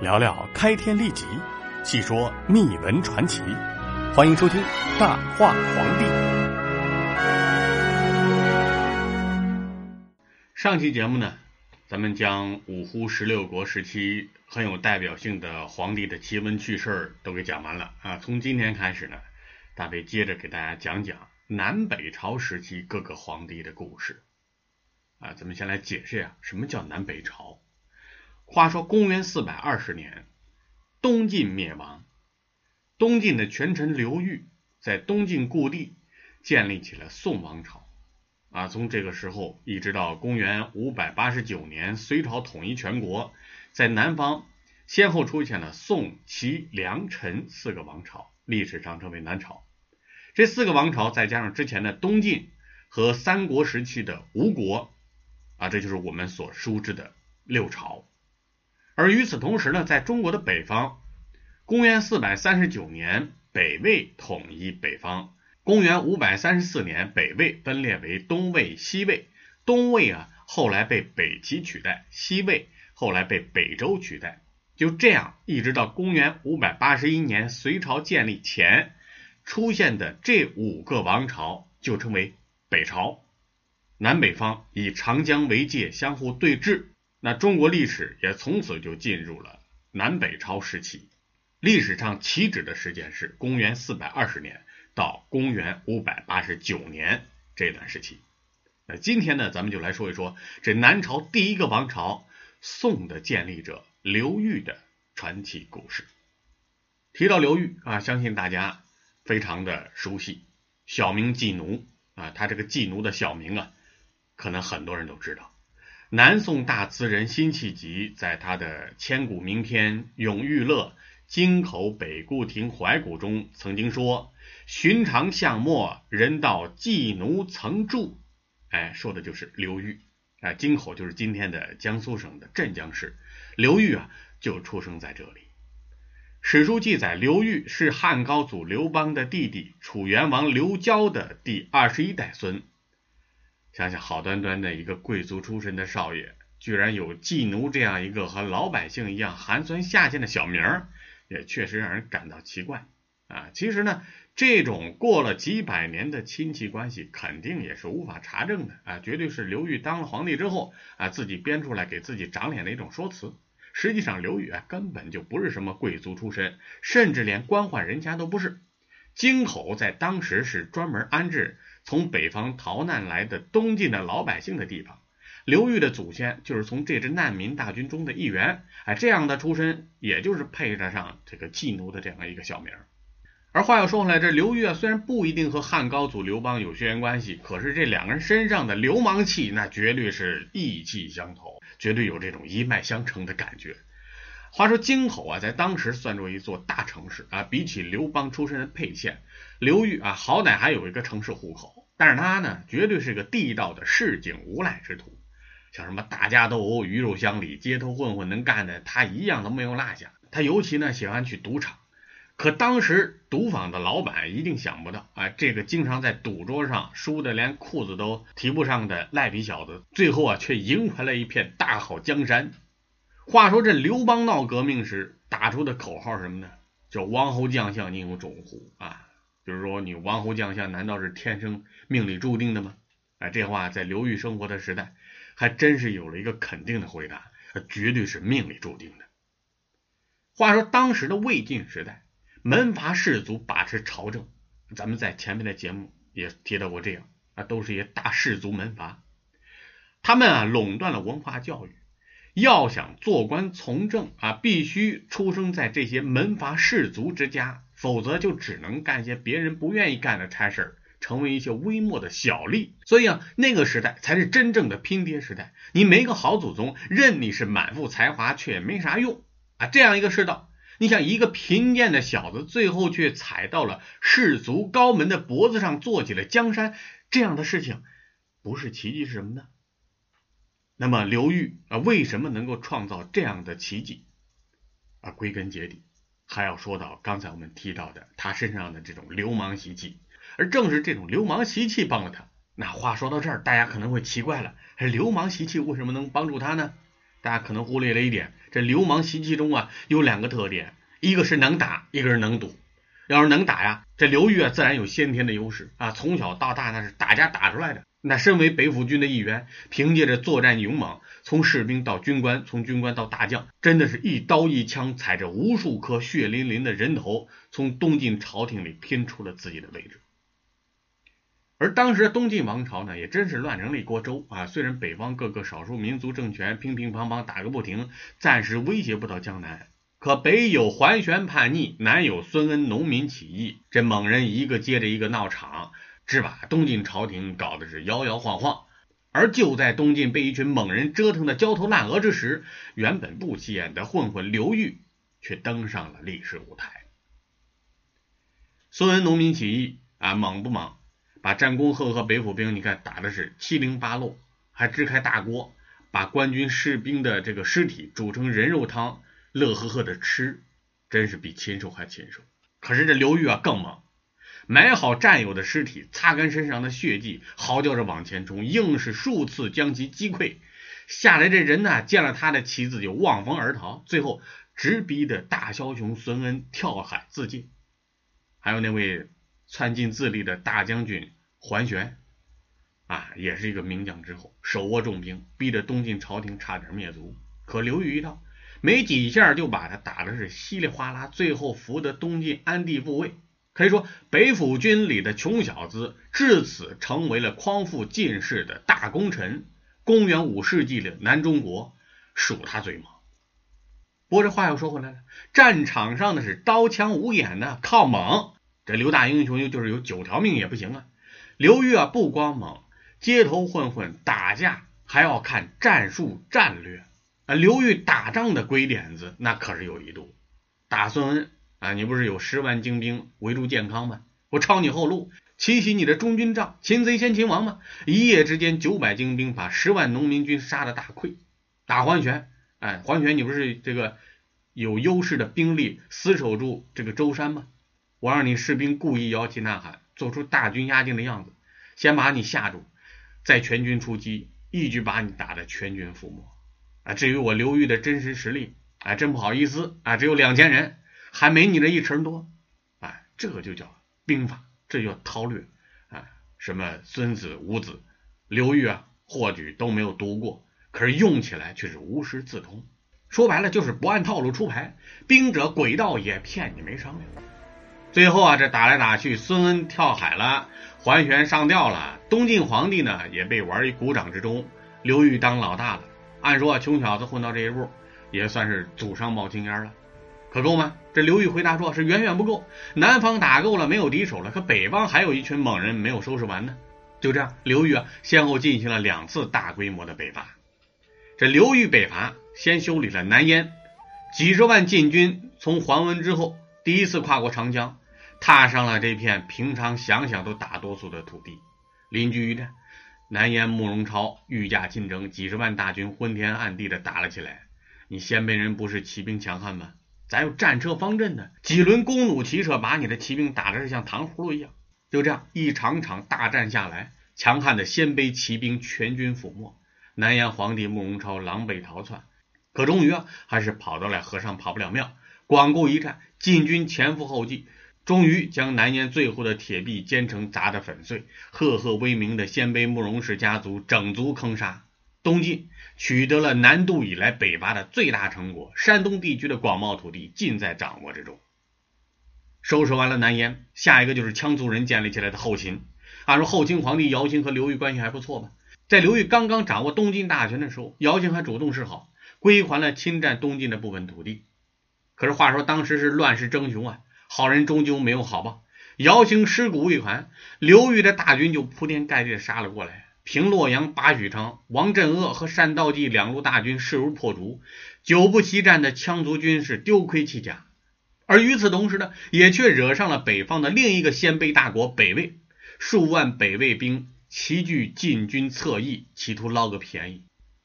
聊聊开天立即，细说秘闻传奇。欢迎收听《大话皇帝》。上期节目呢，咱们将五胡十六国时期很有代表性的皇帝的奇闻趣事都给讲完了啊。从今天开始呢，大卫接着给大家讲讲南北朝时期各个皇帝的故事。啊，咱们先来解释呀，什么叫南北朝？话说公元四百二十年，东晋灭亡，东晋的权臣刘裕在东晋故地建立起了宋王朝。啊，从这个时候一直到公元五百八十九年，隋朝统一全国，在南方先后出现了宋、齐、梁、陈四个王朝，历史上称为南朝。这四个王朝再加上之前的东晋和三国时期的吴国。啊，这就是我们所熟知的六朝。而与此同时呢，在中国的北方，公元四百三十九年，北魏统一北方。公元五百三十四年，北魏分裂为东魏、西魏。东魏啊，后来被北齐取代；西魏后来被北周取代。就这样，一直到公元五百八十一年，隋朝建立前出现的这五个王朝，就称为北朝。南北方以长江为界，相互对峙。那中国历史也从此就进入了南北朝时期。历史上起止的时间是公元四百二十年到公元五百八十九年这段时期。那今天呢，咱们就来说一说这南朝第一个王朝宋的建立者刘裕的传奇故事。提到刘裕啊，相信大家非常的熟悉，小名季奴啊，他这个季奴的小名啊。可能很多人都知道，南宋大词人辛弃疾在他的千古名篇《永遇乐·京口北固亭怀古》中曾经说：“寻常巷陌，人道寄奴曾住。”哎，说的就是刘裕。啊，京口就是今天的江苏省的镇江市，刘裕啊就出生在这里。史书记载，刘裕是汉高祖刘邦的弟弟，楚元王刘交的第二十一代孙。想想好端端的一个贵族出身的少爷，居然有妓奴这样一个和老百姓一样寒酸下贱的小名儿，也确实让人感到奇怪啊。其实呢，这种过了几百年的亲戚关系，肯定也是无法查证的啊，绝对是刘裕当了皇帝之后啊，自己编出来给自己长脸的一种说辞。实际上，刘裕啊根本就不是什么贵族出身，甚至连官宦人家都不是。京口在当时是专门安置。从北方逃难来的东晋的老百姓的地方，刘裕的祖先就是从这支难民大军中的一员，哎，这样的出身，也就是配得上这个妓奴的这样一个小名。而话又说回来，这刘裕啊，虽然不一定和汉高祖刘邦有血缘关系，可是这两个人身上的流氓气，那绝对是意气相投，绝对有这种一脉相承的感觉。话说京口啊，在当时算作一座大城市啊，比起刘邦出身的沛县，刘裕啊，好歹还有一个城市户口。但是他呢，绝对是个地道的市井无赖之徒，像什么打架斗殴、鱼肉乡里、街头混混能干的，他一样都没有落下。他尤其呢喜欢去赌场，可当时赌坊的老板一定想不到啊，这个经常在赌桌上输的连裤子都提不上的赖皮小子，最后啊却赢回了一片大好江山。话说这刘邦闹革命时打出的口号是什么呢？叫“王侯将相宁有种乎”啊，就是说你王侯将相难道是天生命里注定的吗？哎，这话在刘裕生活的时代还真是有了一个肯定的回答，绝对是命里注定的。话说当时的魏晋时代，门阀士族把持朝政，咱们在前面的节目也提到过，这样啊都是一些大士族门阀，他们啊垄断了文化教育。要想做官从政啊，必须出生在这些门阀士族之家，否则就只能干些别人不愿意干的差事儿成为一些微末的小吏。所以啊，那个时代才是真正的拼爹时代。你没个好祖宗，任你是满腹才华，却也没啥用啊。这样一个世道，你想一个贫贱的小子，最后却踩到了士族高门的脖子上，做起了江山，这样的事情，不是奇迹是什么呢？那么刘裕啊，为什么能够创造这样的奇迹啊？归根结底，还要说到刚才我们提到的他身上的这种流氓习气，而正是这种流氓习气帮了他。那话说到这儿，大家可能会奇怪了：流氓习气为什么能帮助他呢？大家可能忽略了一点，这流氓习气中啊有两个特点，一个是能打，一个是能赌。要是能打呀，这刘裕啊自然有先天的优势啊，从小到大那是打架打出来的。那身为北府军的一员，凭借着作战勇猛，从士兵到军官，从军官到大将，真的是一刀一枪踩着无数颗血淋淋的人头，从东晋朝廷里拼出了自己的位置。而当时的东晋王朝呢，也真是乱成了一锅粥啊！虽然北方各个少数民族政权乒乒乓乓打个不停，暂时威胁不到江南。可北有桓玄叛逆，南有孙恩农民起义，这猛人一个接着一个闹场，是把东晋朝廷搞得是摇摇晃晃。而就在东晋被一群猛人折腾的焦头烂额之时，原本不起眼的混混刘裕却登上了历史舞台。孙恩农民起义啊，猛不猛？把战功赫赫北府兵，你看打的是七零八落，还支开大锅，把官军士兵的这个尸体煮成人肉汤。乐呵呵的吃，真是比禽兽还禽兽。可是这刘裕啊更猛，埋好战友的尸体，擦干身上的血迹，嚎叫着往前冲，硬是数次将其击溃。下来这人呢，见了他的旗子就望风而逃，最后直逼的大枭雄孙恩跳海自尽。还有那位窜进自立的大将军桓玄，啊，也是一个名将之后，手握重兵，逼得东晋朝廷差点灭族。可刘裕一到。没几下就把他打的是稀里哗啦，最后扶得东晋安帝复位。可以说，北府军里的穷小子至此成为了匡复晋室的大功臣。公元五世纪的南中国，数他最猛。不过这话又说回来了，战场上的是刀枪无眼的，靠猛。这刘大英雄就是有九条命也不行啊。刘裕啊，不光猛，街头混混打架还要看战术战略。啊，刘裕打仗的鬼点子那可是有一度。打孙恩啊，你不是有十万精兵围住建康吗？我抄你后路，奇袭你的中军帐，擒贼先擒王吗？一夜之间，九百精兵把十万农民军杀的大溃。打桓玄，哎，桓玄你不是这个有优势的兵力，死守住这个舟山吗？我让你士兵故意摇旗呐喊，做出大军压境的样子，先把你吓住，再全军出击，一举把你打得全军覆没。啊，至于我刘裕的真实实力，啊，真不好意思啊，只有两千人，还没你这一成多，啊，这个就叫兵法，这叫韬略，啊，什么孙子、五子、刘裕啊，或许都没有读过，可是用起来却是无师自通。说白了就是不按套路出牌，兵者诡道也，骗你没商量。最后啊，这打来打去，孙恩跳海了，桓玄上吊了，东晋皇帝呢也被玩于股掌之中，刘裕当老大了。按说啊，穷小子混到这一步，也算是祖上冒青烟了，可够吗？这刘裕回答说：“是远远不够。南方打够了，没有敌手了，可北方还有一群猛人没有收拾完呢。”就这样，刘裕啊，先后进行了两次大规模的北伐。这刘裕北伐，先修理了南燕，几十万禁军从桓温之后第一次跨过长江，踏上了这片平常想想都打哆嗦的土地，邻居一战。南燕慕容超御驾亲征，几十万大军昏天暗地的打了起来。你鲜卑人不是骑兵强悍吗？咱有战车方阵呢？几轮弓弩骑射把你的骑兵打的是像糖葫芦一样。就这样一场场大战下来，强悍的鲜卑骑兵全军覆没。南燕皇帝慕容超狼狈逃窜，可终于啊，还是跑到了和尚跑不了庙。广固一战，晋军前赴后继。终于将南燕最后的铁壁坚城砸得粉碎，赫赫威名的鲜卑慕容氏家族整族坑杀，东晋取得了南渡以来北伐的最大成果，山东地区的广袤土地尽在掌握之中。收拾完了南燕，下一个就是羌族人建立起来的后秦。按说后秦皇帝姚兴和刘裕关系还不错吧？在刘裕刚刚掌握东晋大权的时候，姚兴还主动示好，归还了侵占东晋的部分土地。可是话说当时是乱世争雄啊！好人终究没有好报，姚兴尸骨未寒，刘裕的大军就铺天盖地的杀了过来。平洛阳、拔许昌，王镇恶和单道济两路大军势如破竹，久不习战的羌族军是丢盔弃甲。而与此同时呢，也却惹上了北方的另一个鲜卑大国北魏，数万北魏兵齐聚晋军侧翼，企图捞个便宜。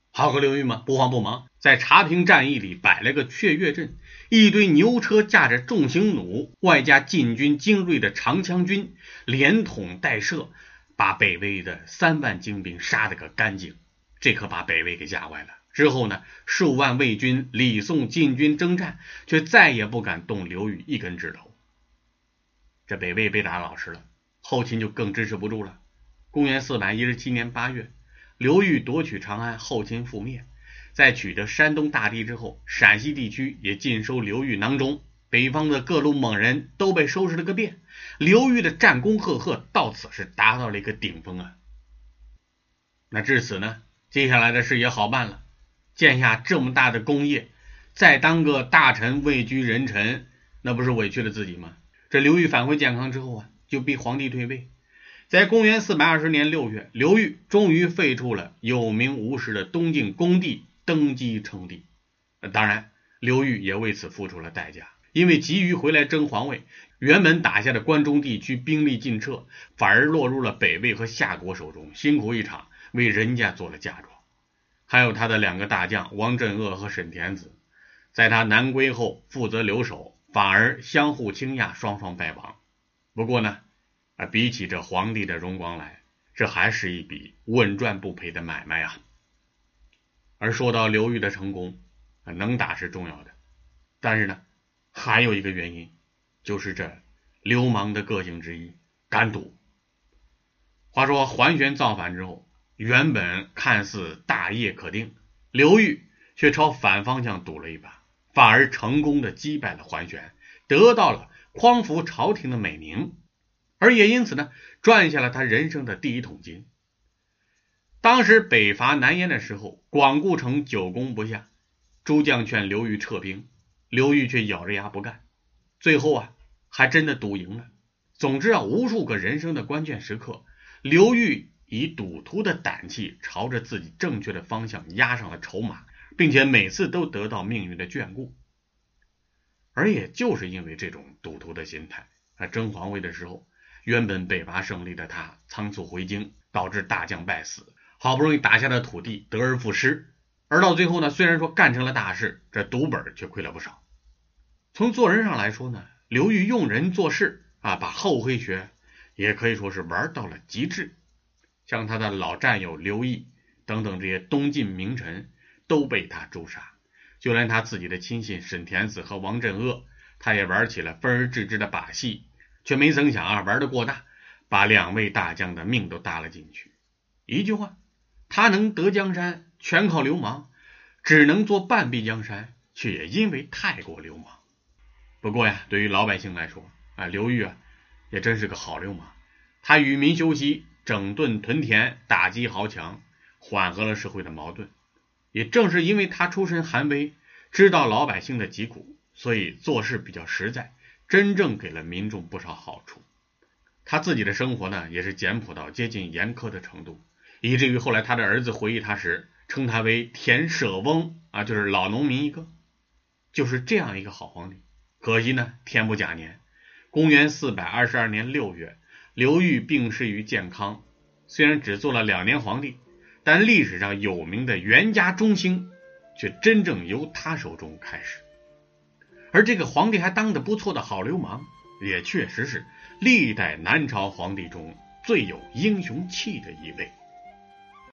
好个刘裕嘛，不慌不忙，在茶坪战役里摆了个雀跃阵。一堆牛车驾着重型弩，外加晋军精锐的长枪军，连捅带射，把北魏的三万精兵杀得个干净。这可把北魏给吓坏了，之后呢，数万魏军李宋进军征战，却再也不敢动刘裕一根指头。这北魏被打老实了，后秦就更支持不住了。公元四百一十七年八月，刘裕夺取长安，后秦覆灭。在取得山东大地之后，陕西地区也尽收刘裕囊中，北方的各路猛人都被收拾了个遍。刘裕的战功赫赫，到此是达到了一个顶峰啊。那至此呢，接下来的事也好办了。建下这么大的功业，再当个大臣位居人臣，那不是委屈了自己吗？这刘裕返回建康之后啊，就逼皇帝退位。在公元四百二十年六月，刘裕终于废黜了有名无实的东晋恭帝，登基称帝。当然，刘裕也为此付出了代价，因为急于回来争皇位，原本打下的关中地区兵力尽撤，反而落入了北魏和夏国手中，辛苦一场，为人家做了嫁妆。还有他的两个大将王镇恶和沈田子，在他南归后负责留守，反而相互倾轧，双双败亡。不过呢，啊，比起这皇帝的荣光来，这还是一笔稳赚不赔的买卖啊。而说到刘裕的成功，啊，能打是重要的，但是呢，还有一个原因，就是这流氓的个性之一——敢赌。话说桓玄造反之后。原本看似大业可定，刘裕却朝反方向赌了一把，反而成功的击败了桓玄，得到了匡扶朝廷的美名，而也因此呢，赚下了他人生的第一桶金。当时北伐南燕的时候，广固城久攻不下，诸将劝刘裕撤兵，刘裕却咬着牙不干，最后啊，还真的赌赢了。总之啊，无数个人生的关键时刻，刘裕。以赌徒的胆气，朝着自己正确的方向压上了筹码，并且每次都得到命运的眷顾。而也就是因为这种赌徒的心态，啊，争皇位的时候，原本北伐胜利的他仓促回京，导致大将败死，好不容易打下的土地得而复失。而到最后呢，虽然说干成了大事，这赌本却亏了不少。从做人上来说呢，刘裕用人做事啊，把厚黑学也可以说是玩到了极致。像他的老战友刘毅等等这些东晋名臣都被他诛杀，就连他自己的亲信沈田子和王镇恶，他也玩起了分而治之的把戏，却没曾想啊，玩的过大，把两位大将的命都搭了进去。一句话，他能得江山全靠流氓，只能做半壁江山，却也因为太过流氓。不过呀，对于老百姓来说啊，刘裕啊，也真是个好流氓，他与民休息。整顿屯田，打击豪强，缓和了社会的矛盾。也正是因为他出身寒微，知道老百姓的疾苦，所以做事比较实在，真正给了民众不少好处。他自己的生活呢，也是简朴到接近严苛的程度，以至于后来他的儿子回忆他时，称他为田舍翁啊，就是老农民一个。就是这样一个好皇帝，可惜呢，天不假年，公元四百二十二年六月。刘裕病逝于建康，虽然只做了两年皇帝，但历史上有名的袁家中兴却真正由他手中开始。而这个皇帝还当得不错的好流氓，也确实是历代南朝皇帝中最有英雄气的一位。